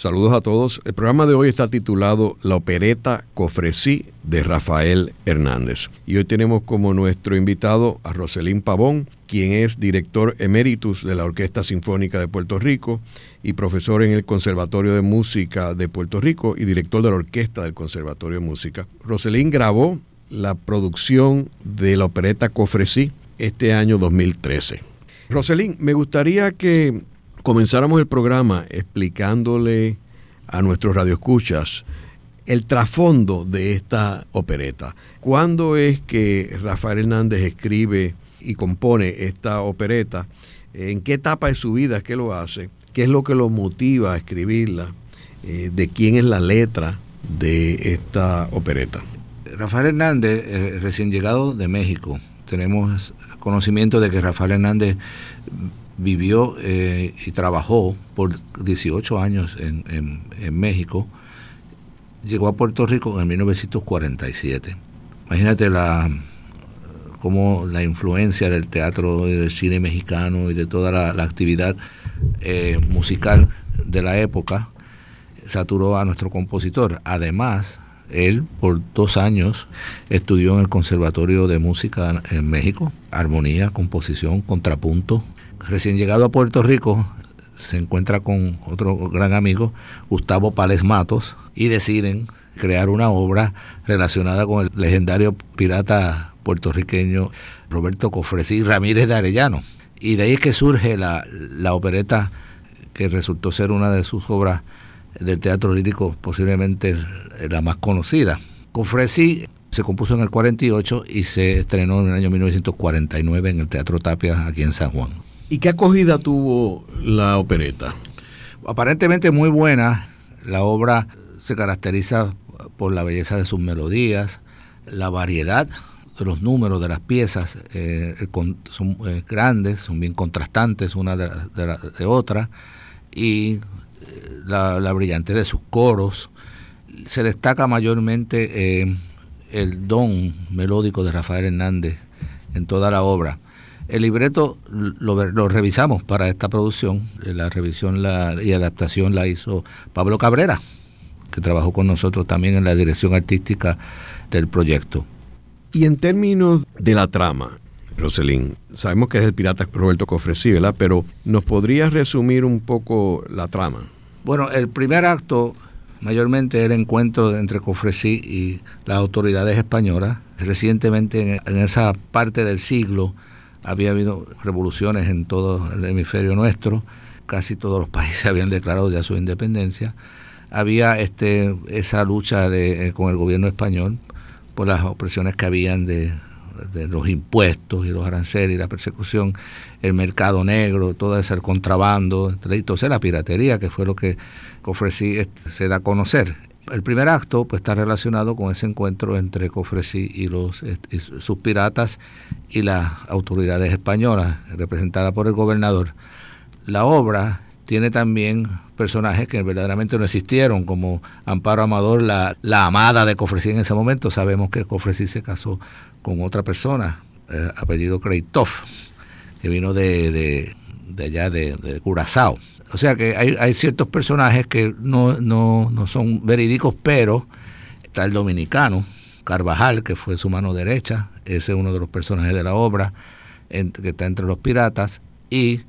Saludos a todos. El programa de hoy está titulado La opereta Cofresí de Rafael Hernández. Y hoy tenemos como nuestro invitado a Roselín Pavón, quien es director emeritus de la Orquesta Sinfónica de Puerto Rico y profesor en el Conservatorio de Música de Puerto Rico y director de la Orquesta del Conservatorio de Música. Roselín grabó la producción de la opereta Cofresí este año 2013. Roselín, me gustaría que comenzáramos el programa explicándole a nuestros radioescuchas el trasfondo de esta opereta. ¿Cuándo es que Rafael Hernández escribe y compone esta opereta? ¿En qué etapa de su vida es que lo hace? ¿Qué es lo que lo motiva a escribirla? Eh, ¿De quién es la letra de esta opereta? Rafael Hernández, eh, recién llegado de México, tenemos conocimiento de que Rafael Hernández vivió eh, y trabajó por 18 años en, México, llegó a Puerto Rico en 1947. Imagínate la cómo la influencia del teatro y del cine mexicano y de toda la, actividad eh, musical de la época saturó a nuestro compositor. Además, él por dos años estudió en el Conservatorio de Música en México, armonía, composición, contrapunto, recién llegado a Puerto Rico, se encuentra con otro gran amigo, Gustavo Pales Matos, y deciden crear una obra relacionada con el legendario pirata puertorriqueño Roberto Cofresí Ramírez de Arellano. Y de ahí es que surge la, la opereta que resultó ser una de sus obras del teatro lírico, posiblemente la más conocida. Cofresí se compuso en el 48 y se estrenó en el año 1949 en el Teatro Tapia aquí en San Juan. ¿Y qué acogida tuvo la opereta? Aparentemente muy buena. La obra se caracteriza por la belleza de sus melodías, la variedad de los números de las piezas eh, son eh, grandes, son bien contrastantes una de, otra, y eh, la, brillantez de sus coros. Se destaca mayormente el don melódico de Rafael Hernández en toda la obra. El libreto lo, revisamos para esta producción, la revisión y adaptación la hizo Pablo Cabrera, que trabajó con nosotros también en la dirección artística del proyecto. Y en términos de la trama, Roselín, sabemos que es el pirata Roberto Cofresí, ¿verdad? Pero ¿nos podrías resumir un poco la trama? Bueno, el primer acto mayormente el encuentro entre Cofresí y las autoridades españolas. Recientemente en esa parte del siglo había habido revoluciones en todo el hemisferio nuestro, casi todos los países habían declarado ya su independencia. Había este, esa lucha de, eh, con el gobierno español por las opresiones que habían de, los impuestos y los aranceles y la persecución, el mercado negro, todo ese contrabando, y toda la piratería, que fue lo que ofrecí este, se da a conocer el primer acto pues está relacionado con ese encuentro entre Cofresí y los sus piratas y las autoridades españolas representadas por el gobernador. La obra tiene también personajes que verdaderamente no existieron, como Amparo Amador, la, amada de Cofresí en ese momento. Sabemos que Cofresí se casó con otra persona, eh, apellido Kreitov, que vino de, allá de, de Curazao. O sea que hay, ciertos personajes que no, no, son verídicos, pero está el dominicano, Carvajal, que fue su mano derecha, ese es uno de los personajes de la obra, que está entre los piratas, y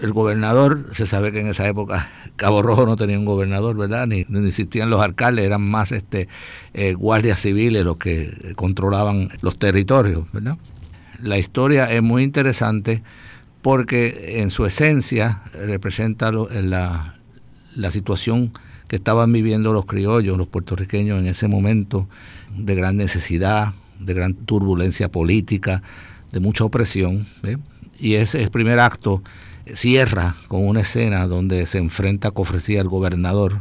el gobernador, se sabe que en esa época Cabo Rojo no tenía un gobernador, ¿verdad? Ni, ni existían los alcaldes, eran más este eh, guardias civiles los que controlaban los territorios, ¿verdad? La historia es muy interesante porque en su esencia representa la, la situación que estaban viviendo los criollos, los puertorriqueños en ese momento de gran necesidad, de gran turbulencia política, de mucha opresión. Y ese, primer acto cierra con una escena donde se enfrenta Cofresía al gobernador,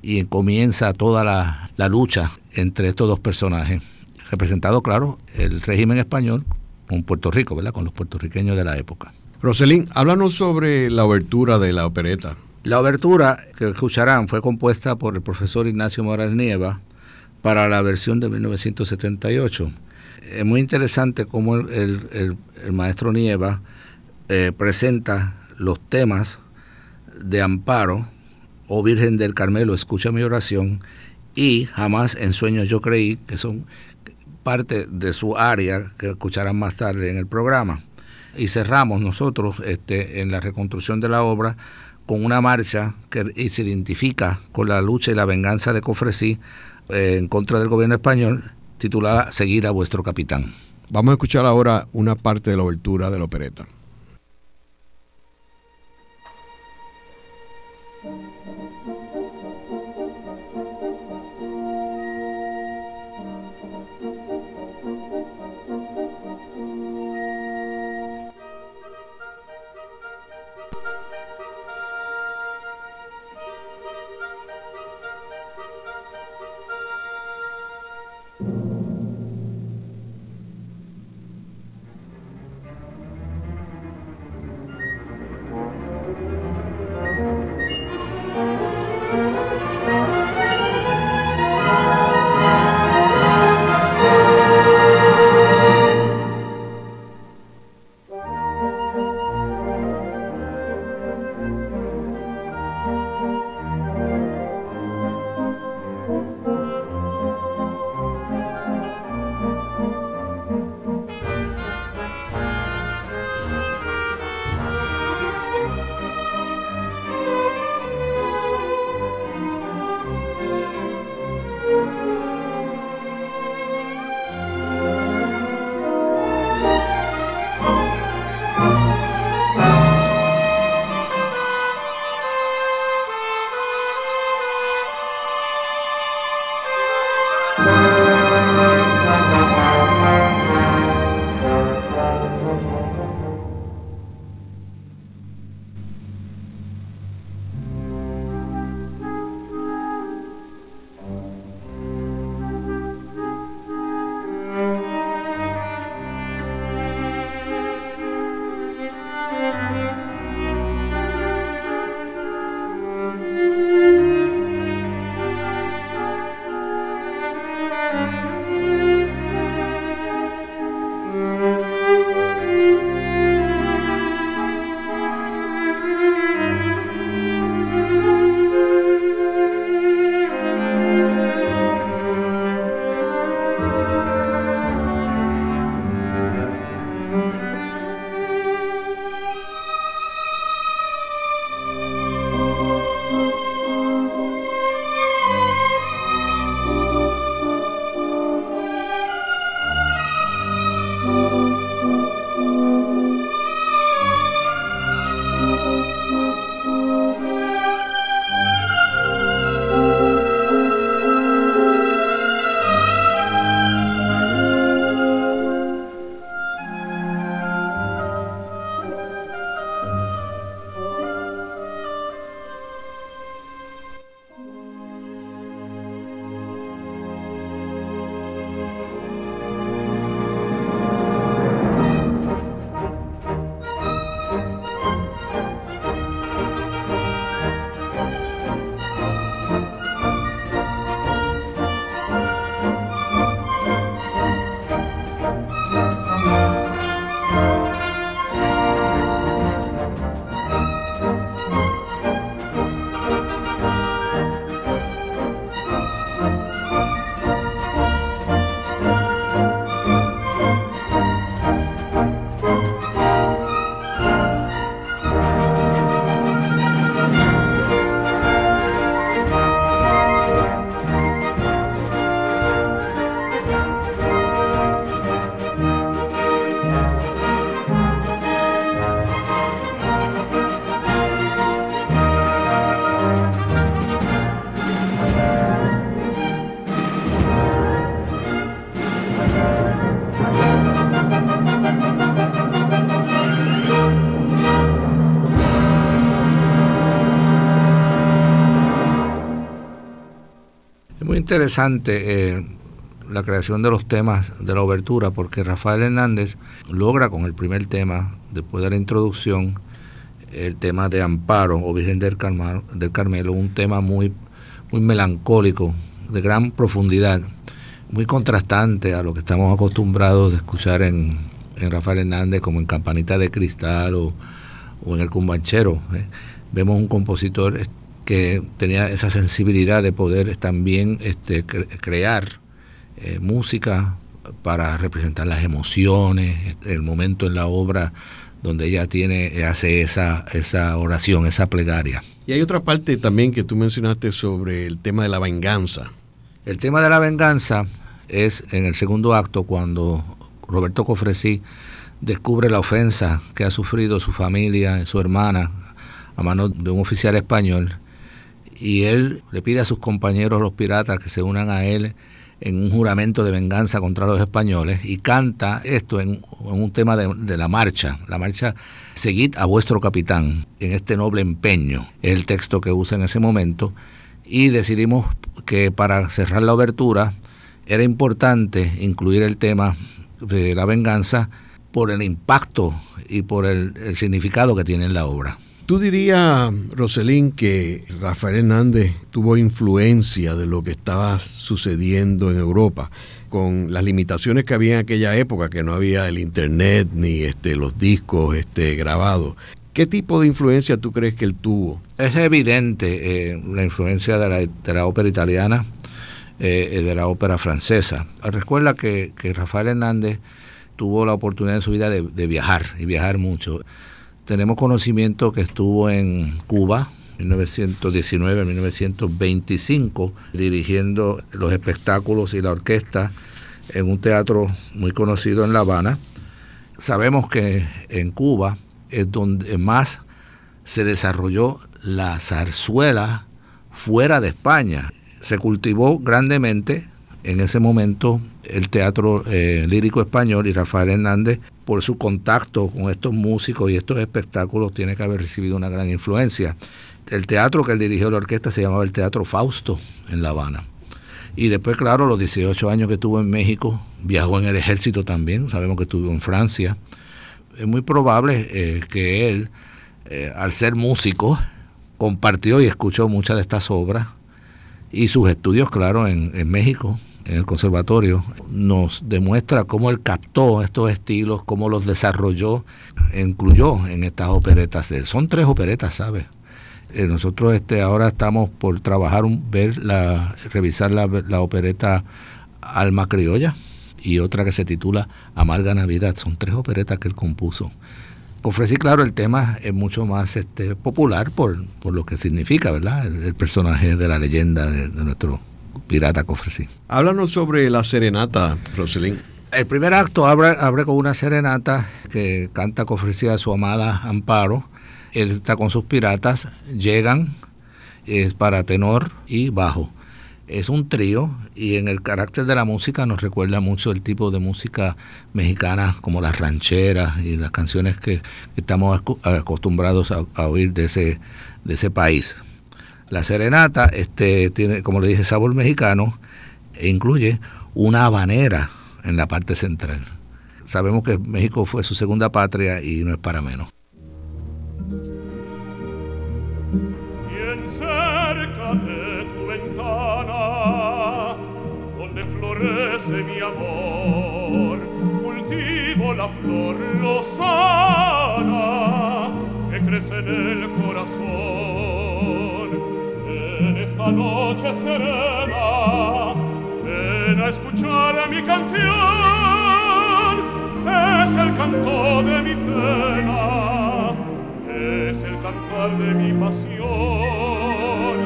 y comienza toda la, la lucha entre estos dos personajes. Representado, claro, el régimen español con Puerto Rico, ¿verdad? Con los puertorriqueños de la época. Roselín, háblanos sobre la obertura de la opereta. La obertura que escucharán fue compuesta por el profesor Ignacio Morales Nieva para la versión de 1978. Es muy interesante cómo el, maestro Nieva eh, presenta los temas de Amparo o Virgen del Carmelo, escucha mi oración, y jamás en sueños yo creí, que son parte de su área que escucharán más tarde en el programa. Y cerramos nosotros este, en la reconstrucción de la obra con una marcha que se identifica con la lucha y la venganza de Cofresí eh, en contra del gobierno español, titulada Seguir a vuestro capitán. Vamos a escuchar ahora una parte de la obertura de la opereta. Interesante eh, la creación de los temas de la obertura, porque Rafael Hernández logra con el primer tema, después de la introducción, el tema de Amparo o Virgen del, del Carmelo, un tema muy, muy melancólico, de gran profundidad, muy contrastante a lo que estamos acostumbrados de escuchar en, en Rafael Hernández, como en Campanita de Cristal o, en El Cumbanchero. ¿eh? Vemos un compositor que tenía esa sensibilidad de poder también este, crear eh, música para representar las emociones, el momento en la obra donde ella tiene, hace esa, esa oración, esa plegaria. Y hay otra parte también que tú mencionaste sobre el tema de la venganza. El tema de la venganza es en el segundo acto cuando Roberto Cofresí descubre la ofensa que ha sufrido su familia, su hermana, a manos de un oficial español, y él le pide a sus compañeros los piratas que se unan a él en un juramento de venganza contra los españoles y canta esto en, un tema de, la marcha, la marcha Seguid a vuestro capitán en este noble empeño, el texto que usa en ese momento y decidimos que para cerrar la obertura era importante incluir el tema de la venganza por el impacto y por el, significado que tiene en la obra. ¿Tú dirías, Roselín, que Rafael Hernández tuvo influencia de lo que estaba sucediendo en Europa? con las limitaciones que había en aquella época, que no había el internet ni este, los discos este, grabados. ¿Qué tipo de influencia tú crees que él tuvo? Es evidente eh, la influencia de la, ópera italiana, eh, de la ópera francesa. Recuerda que, que, Rafael Hernández tuvo la oportunidad en su vida de, viajar y viajar mucho. Tenemos conocimiento que estuvo en Cuba, 1919-1925, dirigiendo los espectáculos y la orquesta en un teatro muy conocido en La Habana. Sabemos que en Cuba es donde más se desarrolló la zarzuela fuera de España. Se cultivó grandemente en ese momento el teatro eh, lírico español y Rafael Hernández, por su contacto con estos músicos y estos espectáculos, tiene que haber recibido una gran influencia. El teatro que él dirigió la orquesta se llamaba el Teatro Fausto en La Habana. Y después, claro, los 18 años que estuvo en México, viajó en el ejército también, sabemos que estuvo en Francia, es muy probable eh, que él, eh, al ser músico, compartió y escuchó muchas de estas obras y sus estudios, claro, en, México, en el conservatorio, nos demuestra cómo él captó estos estilos, cómo los desarrolló, incluyó en estas operetas de él. Son tres operetas, ¿sabes? Eh, nosotros este, ahora estamos por trabajar, ver la, revisar la, la opereta Alma Criolla, y otra que se titula Amarga Navidad. Son tres operetas que él compuso. Ofrecí, claro, el tema es mucho más este, popular por, lo que significa, ¿verdad? El, personaje de la leyenda de, nuestro pirata Cofresí. Háblanos sobre la serenata, Roselín. El primer acto abre, abre con una serenata que canta Cofresí a su amada Amparo. Él está con sus piratas, llegan, es para tenor y bajo es un trío y en el carácter de la música nos recuerda mucho el tipo de música mexicana como las rancheras y las canciones que, estamos acostumbrados a, oír de ese, de ese país. La serenata este, tiene, como le dije, sabor mexicano e incluye una habanera en la parte central. Sabemos que México fue su segunda patria y no es para menos. mi amor, cultivo la flor que crece en el corazón. Esta noche serena, ven a escuchar mi canción, es el canto de mi pena, es el cantar de mi pasión,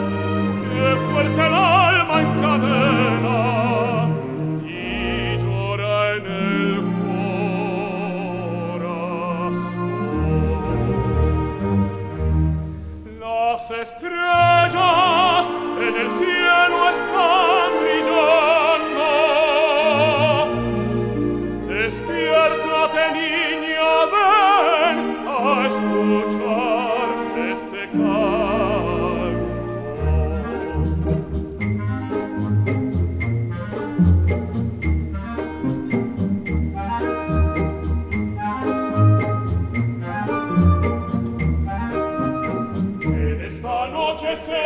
que fuerte el alma encadena. se en el cielo Listen!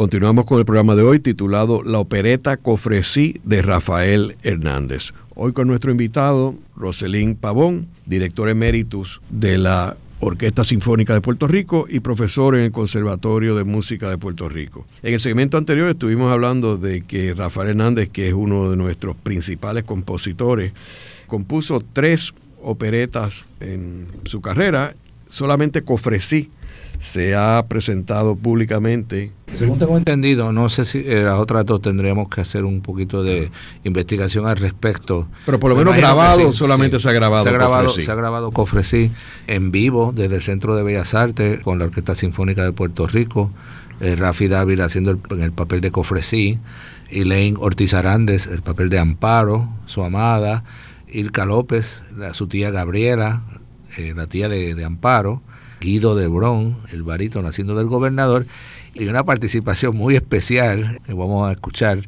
Continuamos con el programa de hoy titulado La opereta Cofresí de Rafael Hernández. Hoy con nuestro invitado, Roselín Pavón, director emeritus de la Orquesta Sinfónica de Puerto Rico y profesor en el Conservatorio de Música de Puerto Rico. En el segmento anterior estuvimos hablando de que Rafael Hernández, que es uno de nuestros principales compositores, compuso tres operetas en su carrera, solamente Cofresí se ha presentado públicamente. Según tengo entendido, no sé si eh, las otras dos tendríamos que hacer un poquito de investigación al respecto. Pero por lo Me menos grabado solamente se ha grabado Se ha grabado, Cofresí. se ha grabado Cofresí en vivo desde el Centro de Bellas Artes con la Orquesta Sinfónica de Puerto Rico. eh, Rafi Dávila haciendo el, en el papel de Cofresí. Elaine Ortiz Arandes, el papel de Amparo, su amada. Ilka López, la- su tía Gabriela, eh, la tía de, de Amparo. Guido de Bron, el barítono haciendo del gobernador, y una participación muy especial que vamos a escuchar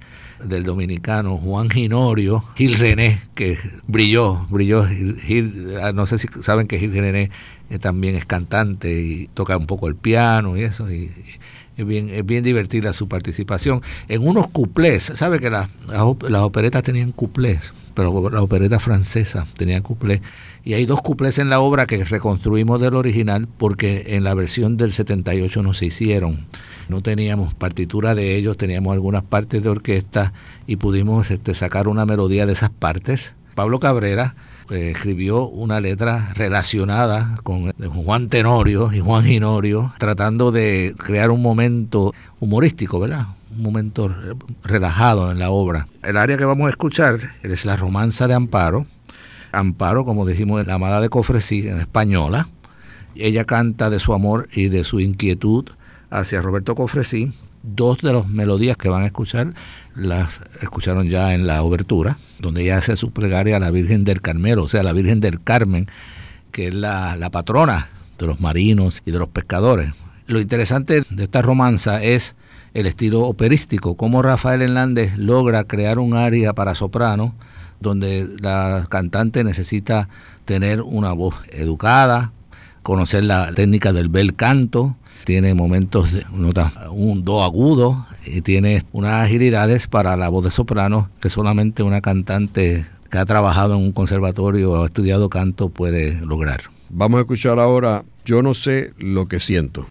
del dominicano Juan Ginorio, Gil René, que brilló, brilló. Gil, ah, no sé si saben que Gil René eh, también es cantante y toca un poco el piano y eso, y es bien, es bien divertida su participación. En unos cuplés, ¿sabe que las, las, op- las operetas tenían cuplés? Pero la opereta francesa tenía cuplés. Y hay dos cuplés en la obra que reconstruimos del original porque en la versión del 78 no se hicieron. No teníamos partitura de ellos, teníamos algunas partes de orquesta y pudimos este, sacar una melodía de esas partes. Pablo Cabrera eh, escribió una letra relacionada con eh, Juan Tenorio y Juan Ginorio, tratando de crear un momento humorístico, ¿verdad? Un momento re- relajado en la obra. El área que vamos a escuchar es la romanza de Amparo. Amparo, como dijimos, es la amada de Cofresí, en española. Ella canta de su amor y de su inquietud hacia Roberto Cofresí. Dos de las melodías que van a escuchar las escucharon ya en la obertura, donde ella hace su plegaria a la Virgen del Carmelo, o sea, la Virgen del Carmen, que es la, la patrona de los marinos y de los pescadores. Lo interesante de esta romanza es el estilo operístico, cómo Rafael Hernández logra crear un área para soprano donde la cantante necesita tener una voz educada, conocer la técnica del bel canto, tiene momentos de nota, un do agudo y tiene unas agilidades para la voz de soprano que solamente una cantante que ha trabajado en un conservatorio o ha estudiado canto puede lograr. Vamos a escuchar ahora Yo no sé lo que siento.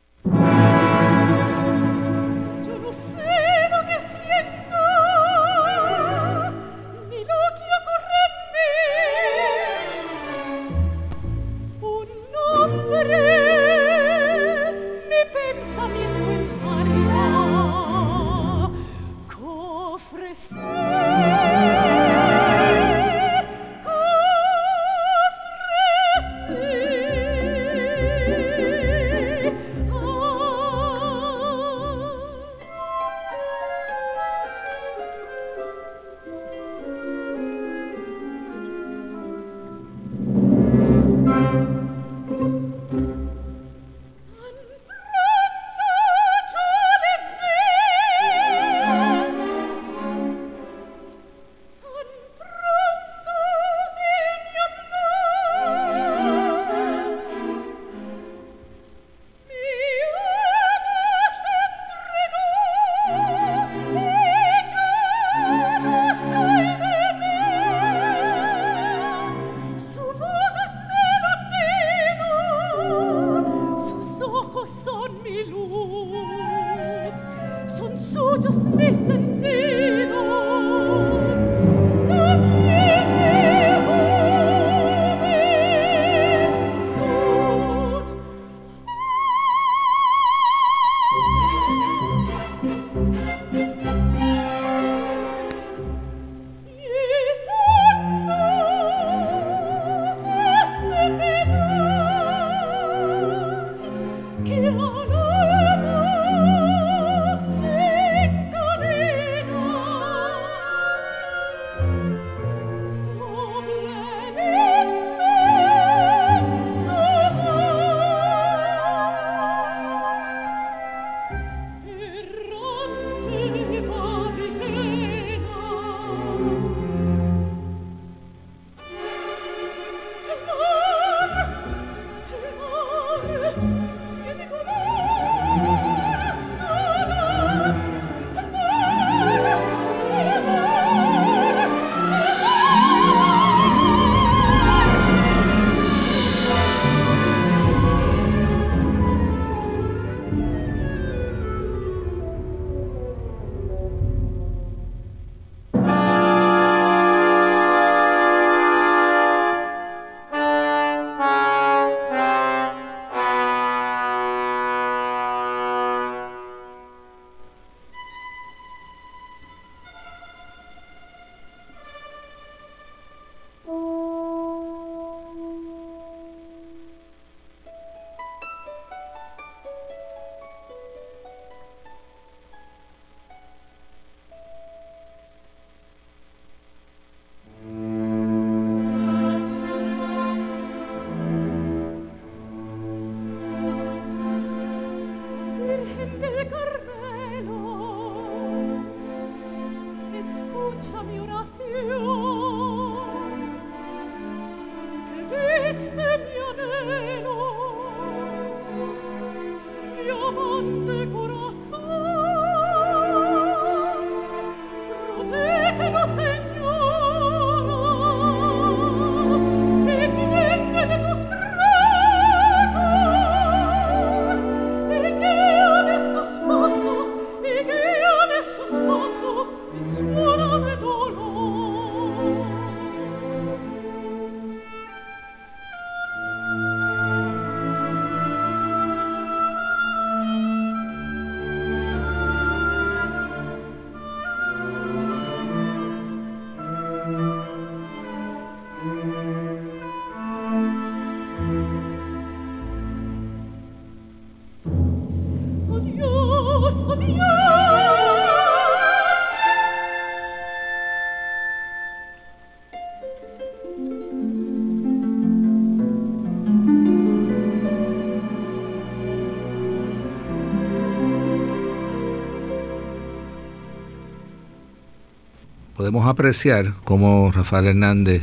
Podemos apreciar cómo Rafael Hernández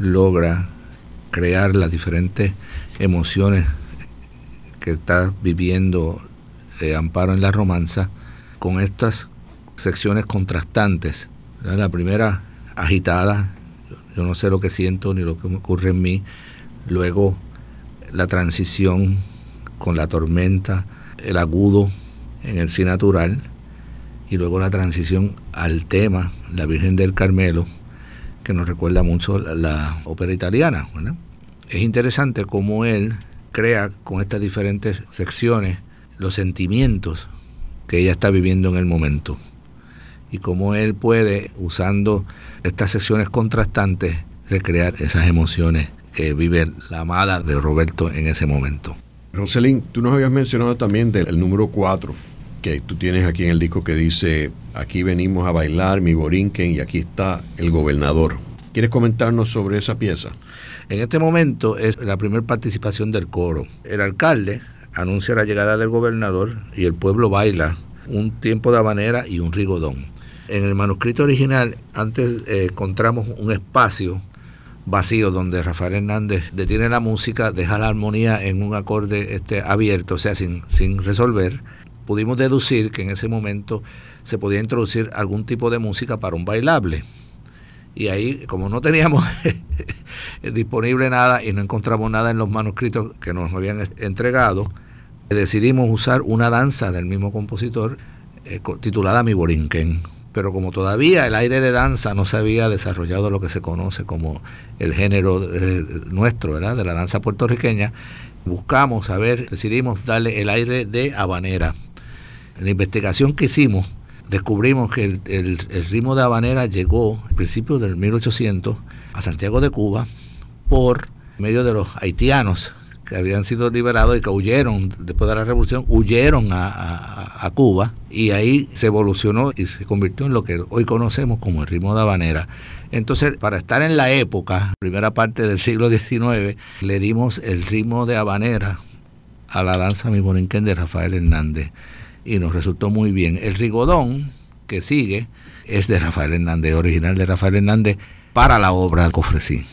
logra crear las diferentes emociones que está viviendo eh, Amparo en la romanza con estas secciones contrastantes. La primera agitada, yo no sé lo que siento ni lo que me ocurre en mí. Luego la transición con la tormenta, el agudo en el sí natural y luego la transición al tema, la Virgen del Carmelo, que nos recuerda mucho la, ópera italiana. Es interesante cómo él crea con estas diferentes secciones los sentimientos que ella está viviendo en el momento y cómo él puede, usando estas secciones contrastantes, recrear esas emociones que vive la amada de Roberto en ese momento. Roselín, tú nos habías mencionado también del número 4 que tú tienes aquí en el disco que dice, aquí venimos a bailar mi borinquen y aquí está el gobernador. ¿Quieres comentarnos sobre esa pieza? En este momento es la primera participación del coro. El alcalde anuncia la llegada del gobernador y el pueblo baila un tiempo de habanera y un rigodón. En el manuscrito original antes eh, encontramos un espacio vacío donde Rafael Hernández detiene la música, deja la armonía en un acorde este, abierto, o sea, sin, sin resolver. Pudimos deducir que en ese momento se podía introducir algún tipo de música para un bailable. Y ahí, como no teníamos disponible nada y no encontramos nada en los manuscritos que nos habían entregado, decidimos usar una danza del mismo compositor eh, titulada Mi Borinquen pero como todavía el aire de danza no se había desarrollado lo que se conoce como el género eh, nuestro, de la danza puertorriqueña, buscamos, a ver, decidimos darle el aire de habanera. En la investigación que hicimos, descubrimos que el, ritmo de habanera llegó al principio del 1800 a Santiago de Cuba por medio de los haitianos que habían sido liberados y que huyeron después de la revolución, huyeron a, Cuba y ahí se evolucionó y se convirtió en lo que hoy conocemos como el ritmo de habanera. Entonces, para estar en la época, primera parte del siglo XIX, le dimos el ritmo de habanera a la danza Mi Borinquen de Rafael Hernández y nos resultó muy bien. El rigodón que sigue es de Rafael Hernández, original de Rafael Hernández para la obra que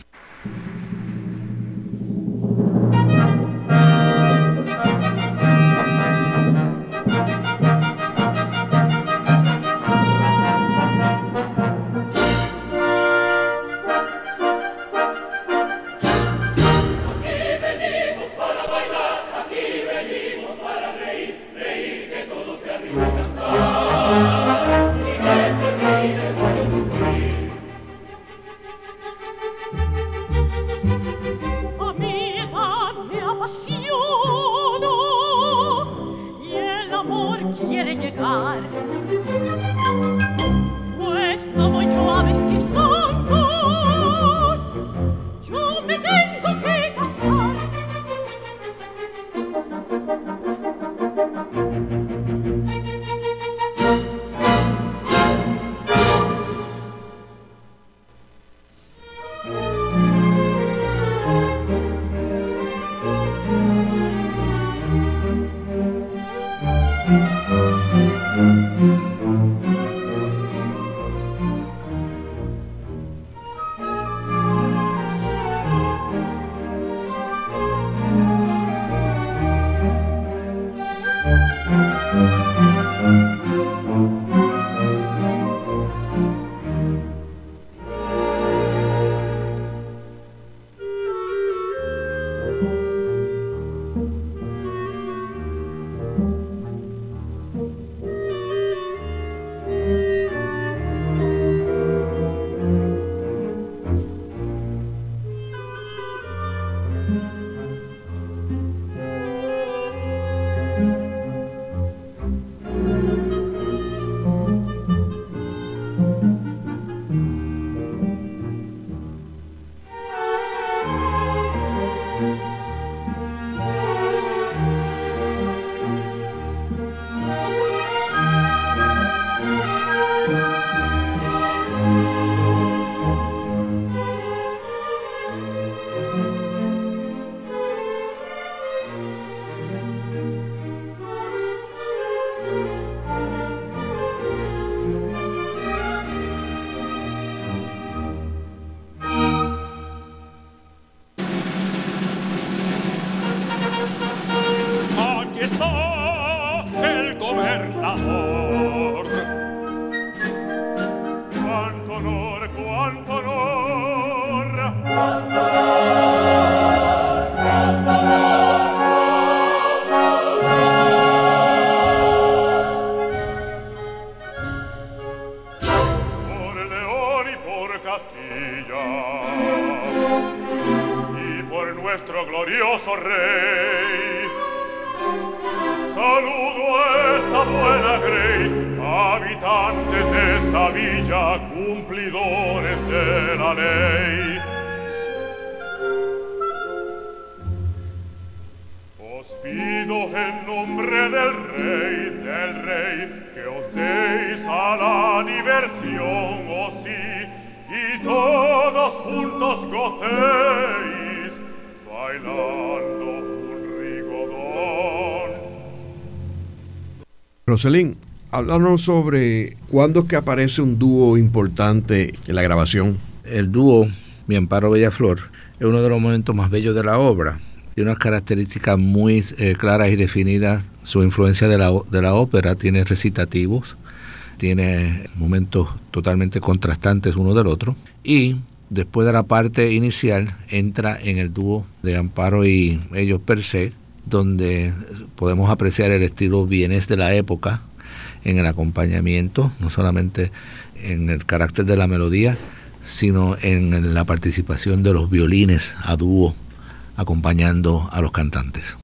Roselín, háblanos sobre cuándo es que aparece un dúo importante en la grabación. El dúo Mi Amparo Bellaflor es uno de los momentos más bellos de la obra. Tiene unas características muy eh, claras y definidas. Su influencia de la, de la ópera tiene recitativos, tiene momentos totalmente contrastantes uno del otro. Y después de la parte inicial entra en el dúo de Amparo y ellos per se, donde podemos apreciar el estilo bienes de la época en el acompañamiento, no solamente en el carácter de la melodía, sino en la participación de los violines a dúo acompañando a los cantantes.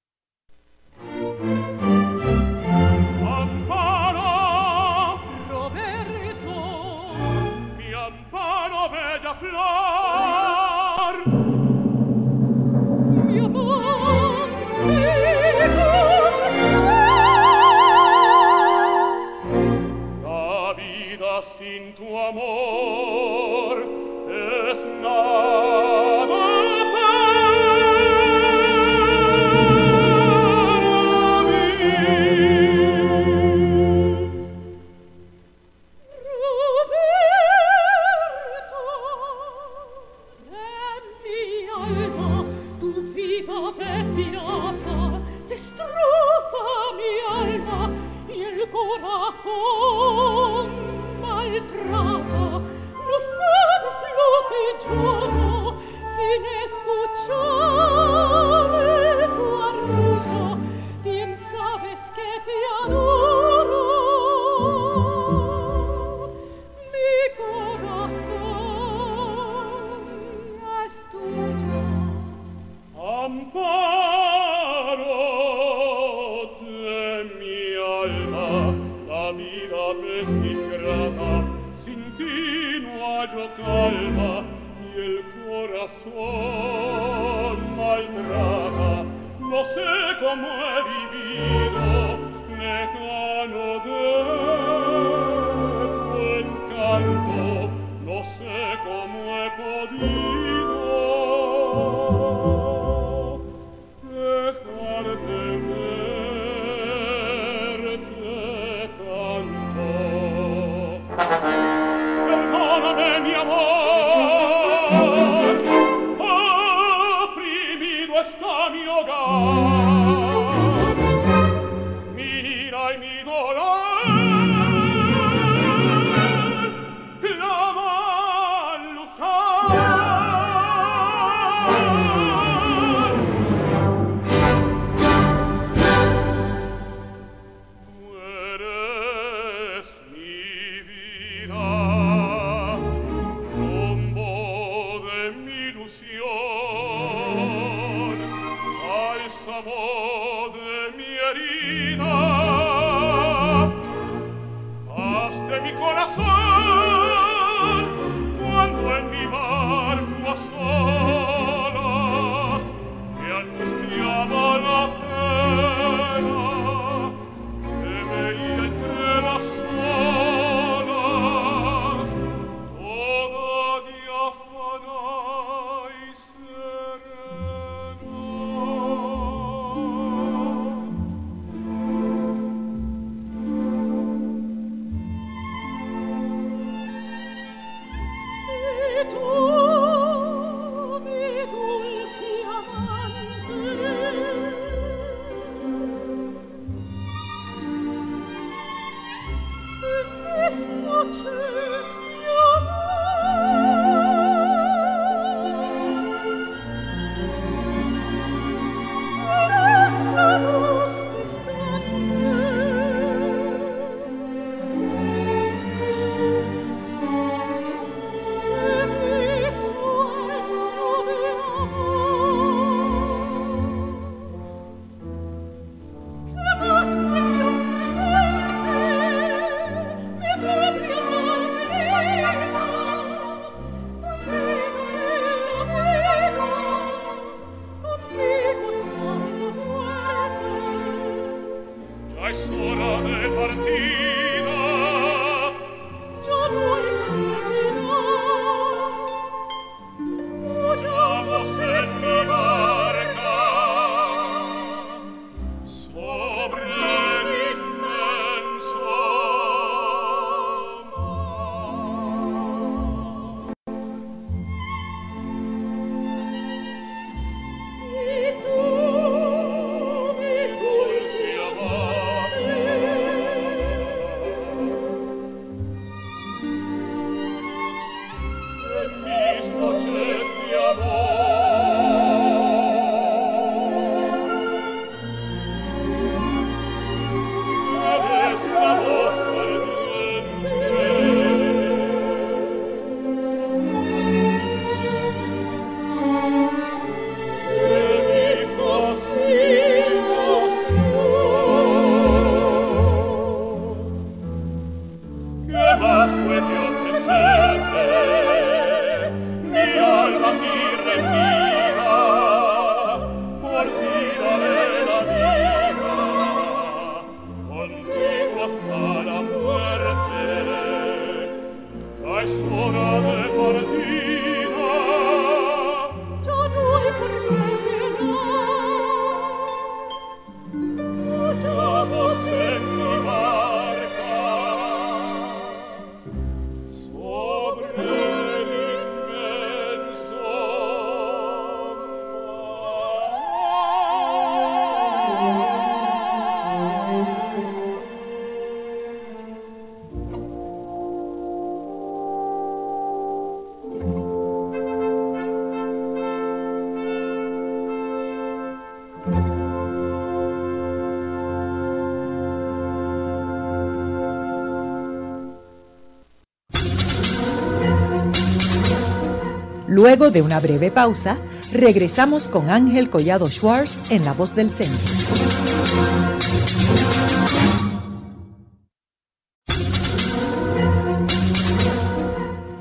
Luego de una breve pausa, regresamos con Ángel Collado Schwartz en La Voz del Centro.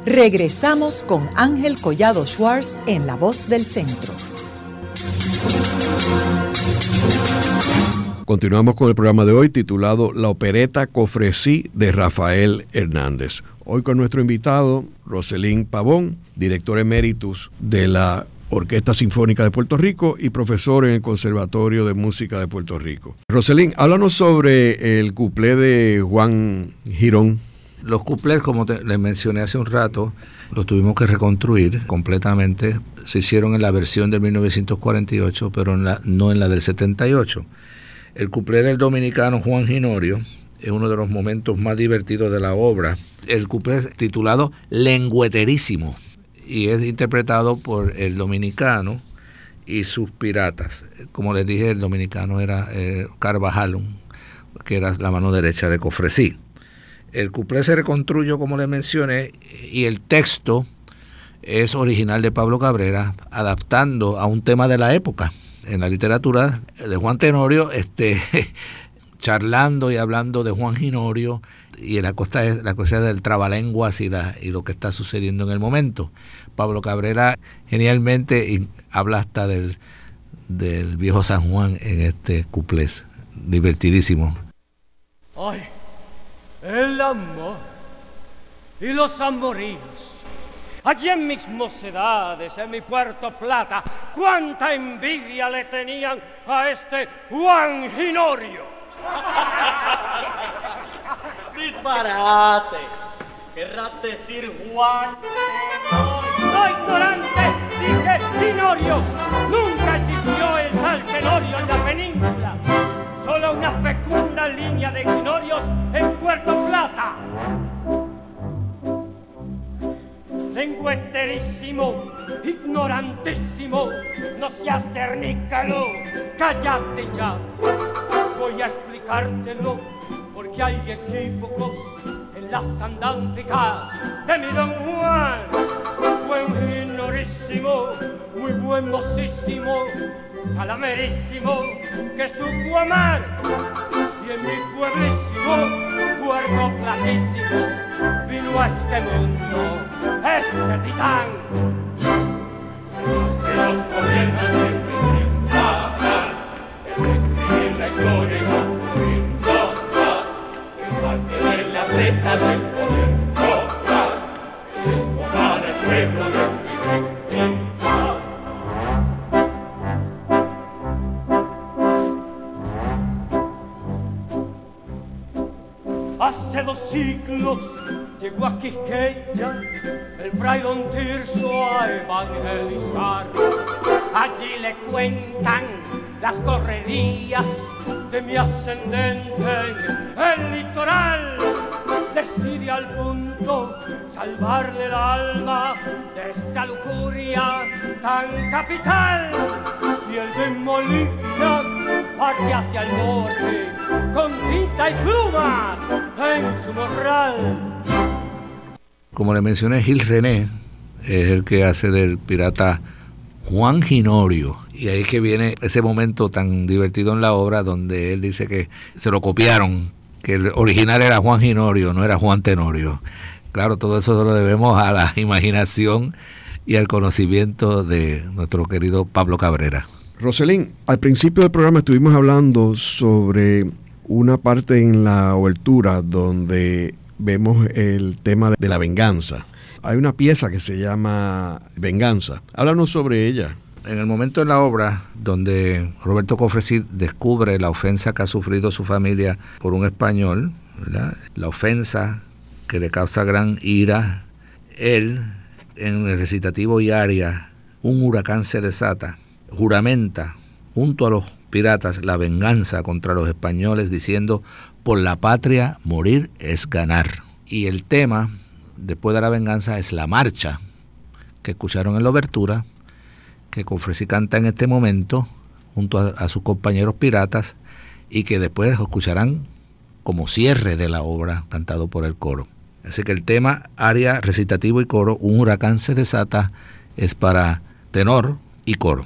Regresamos con Ángel Collado Schwartz en La Voz del Centro. Continuamos con el programa de hoy titulado La opereta Cofresí de Rafael Hernández. Hoy con nuestro invitado, Roselín Pavón, director eméritus de la Orquesta Sinfónica de Puerto Rico y profesor en el Conservatorio de Música de Puerto Rico. Roselín, háblanos sobre el cuplé de Juan Girón. Los cuplés, como les mencioné hace un rato, los tuvimos que reconstruir completamente. Se hicieron en la versión del 1948, pero no en la del 78. El cuplé del dominicano Juan Ginorio es uno de los momentos más divertidos de la obra. El cuplé es titulado Lengueterísimo y es interpretado por el dominicano y sus piratas. Como les dije, el dominicano era eh, Carvajal, que era la mano derecha de Cofresí. El cuplé se reconstruyó, como les mencioné, y el texto es original de Pablo Cabrera, adaptando a un tema de la época. En la literatura de Juan Tenorio, este, charlando y hablando de Juan Ginorio y la la cosa del trabalenguas y lo que está sucediendo en el momento. Pablo Cabrera genialmente habla hasta del, del viejo San Juan en este cuplés, divertidísimo. Ay, el amor y los amoríos. Allí en mis mocedades, en mi Puerto Plata, cuánta envidia le tenían a este Juan Ginorio. Disparate. Querrás decir Juan. ¡No, ignorante! Dije Tenorio. Nunca existió el tal Tenorio en la península. Solo una fecunda línea de Tenorios en Puerto Plata. Lengueterísimo, ignorantísimo, no seas cernícalo, cállate ya. Voy a explicártelo porque hay equívocos en las andanzas de mi don Juan. Fue un ginorísimo, muy buen mocísimo, salamerísimo, que supo amar. Y en mi pueblísimo, cuerno platissimo vino a ste mondo. Ese titan los que nos gobierna siempre trabajar e escribir la historia y construir los más es mantener la treta del potere total el despojar al pueblo de Hace dos siglos llegó a Quisqueya el fray Don Tirso a evangelizar. Allí le cuentan las correrías de mi ascendente en el litoral. Decide al punto salvarle el alma de esa lujuria tan capital. Y el de Molina parte hacia el norte con tinta y plumas en su morral. Como le mencioné, Gil René es el que hace del pirata Juan Ginorio. Y ahí es que viene ese momento tan divertido en la obra donde él dice que se lo copiaron, que el original era Juan Ginorio, no era Juan Tenorio. Claro, todo eso lo debemos a la imaginación y al conocimiento de nuestro querido Pablo Cabrera. Roselín, al principio del programa estuvimos hablando sobre una parte en la obertura donde vemos el tema de la venganza. Hay una pieza que se llama Venganza. Háblanos sobre ella. En el momento en la obra donde Roberto Cofresí descubre la ofensa que ha sufrido su familia por un español, la ofensa que le causa gran ira, él, en el recitativo y aria, un huracán se desata, juramenta junto a los piratas la venganza contra los españoles diciendo, por la patria morir es ganar. Y el tema, después de la venganza, es la marcha que escucharon en la obertura, que Confresi canta en este momento junto a, a, sus compañeros piratas y que después escucharán como cierre de la obra cantado por el coro. Así que el tema, aria, recitativo y coro, un huracán se desata, es para tenor y coro.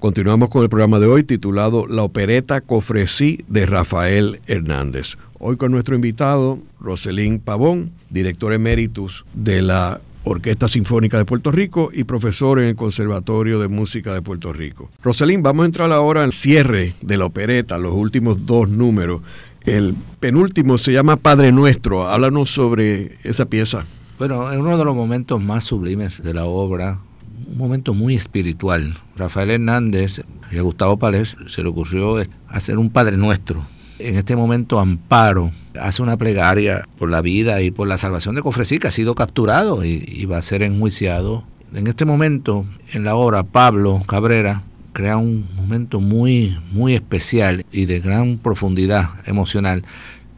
Continuamos con el programa de hoy titulado La opereta Cofresí de Rafael Hernández. Hoy con nuestro invitado, Roselín Pavón, director eméritus de la Orquesta Sinfónica de Puerto Rico y profesor en el Conservatorio de Música de Puerto Rico. Roselín, vamos a entrar ahora al cierre de la opereta, los últimos dos números. El penúltimo se llama Padre Nuestro. Háblanos sobre esa pieza. Bueno, es uno de los momentos más sublimes de la obra, un momento muy espiritual. Rafael Hernández y a Gustavo Pález se le ocurrió hacer un Padre Nuestro. En este momento Amparo hace una plegaria por la vida y por la salvación de Cofresí, que ha sido capturado y, y va a ser enjuiciado. En este momento, en la obra, Pablo Cabrera crea un momento muy, muy especial y de gran profundidad emocional.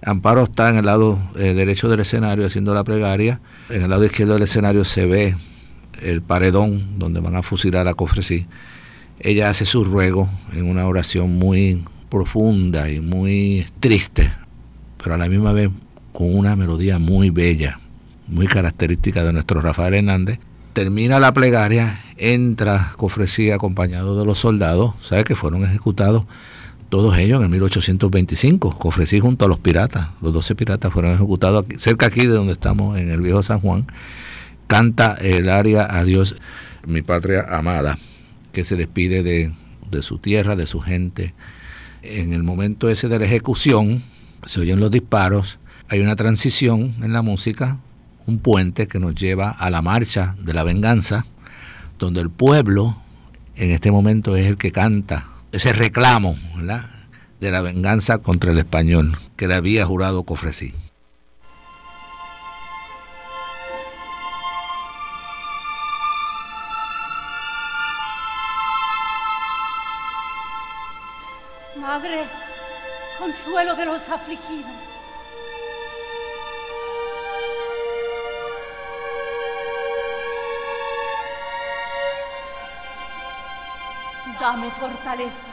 Amparo está en el lado eh, derecho del escenario haciendo la plegaria. En el lado izquierdo del escenario se ve el paredón donde van a fusilar a Cofresí. Ella hace su ruego en una oración muy profunda y muy triste, pero a la misma vez con una melodía muy bella, muy característica de nuestro Rafael Hernández. Termina la plegaria, entra Cofresí acompañado de los soldados, ¿sabe que fueron ejecutados todos ellos en 1825, Cofresí junto a los piratas, los 12 piratas fueron ejecutados cerca aquí de donde estamos, en el viejo San Juan, canta el aria Adiós, mi patria amada, que se despide de, de su tierra, de su gente. En el momento ese de la ejecución, se oyen los disparos, hay una transición en la música, un puente que nos lleva a la marcha de la venganza, donde el pueblo en este momento es el que canta ese reclamo de la venganza contra el español que le había jurado Cofresí. Consuelo de los afligidos. Dame fortaleza.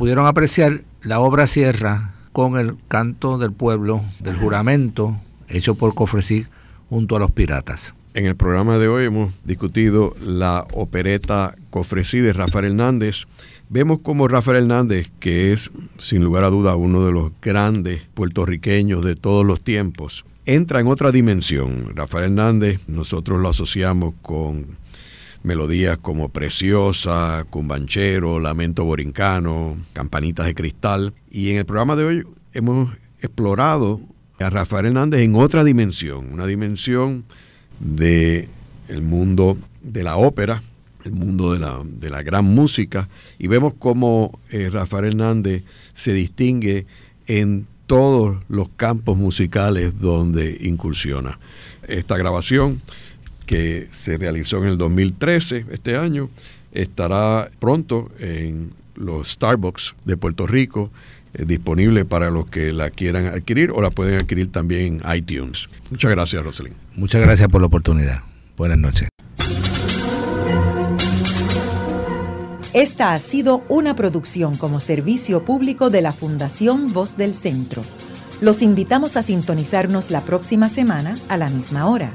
Pudieron apreciar, la obra cierra con el canto del pueblo, del juramento hecho por Cofresí, junto a los piratas. En el programa de hoy hemos discutido la opereta Cofresí de Rafael Hernández. Vemos como Rafael Hernández, que es sin lugar a duda uno de los grandes puertorriqueños de todos los tiempos, entra en otra dimensión. Rafael Hernández nosotros lo asociamos con melodías como Preciosa, Cumbanchero, Lamento Borincano, Campanitas de Cristal. Y en el programa de hoy hemos explorado a Rafael Hernández en otra dimensión, una dimensión de el mundo de la ópera, el mundo de la, de la gran música, y vemos cómo eh, Rafael Hernández se distingue en todos los campos musicales donde incursiona. Esta grabación que se realizó en el 2013, este año, estará pronto en los Starbucks de Puerto Rico, eh, disponible para los que la quieran adquirir o la pueden adquirir también en iTunes. Muchas gracias, Roselyn. Muchas gracias por la oportunidad. Buenas noches. Esta ha sido una producción como servicio público de la Fundación Voz del Centro. Los invitamos a sintonizarnos la próxima semana a la misma hora.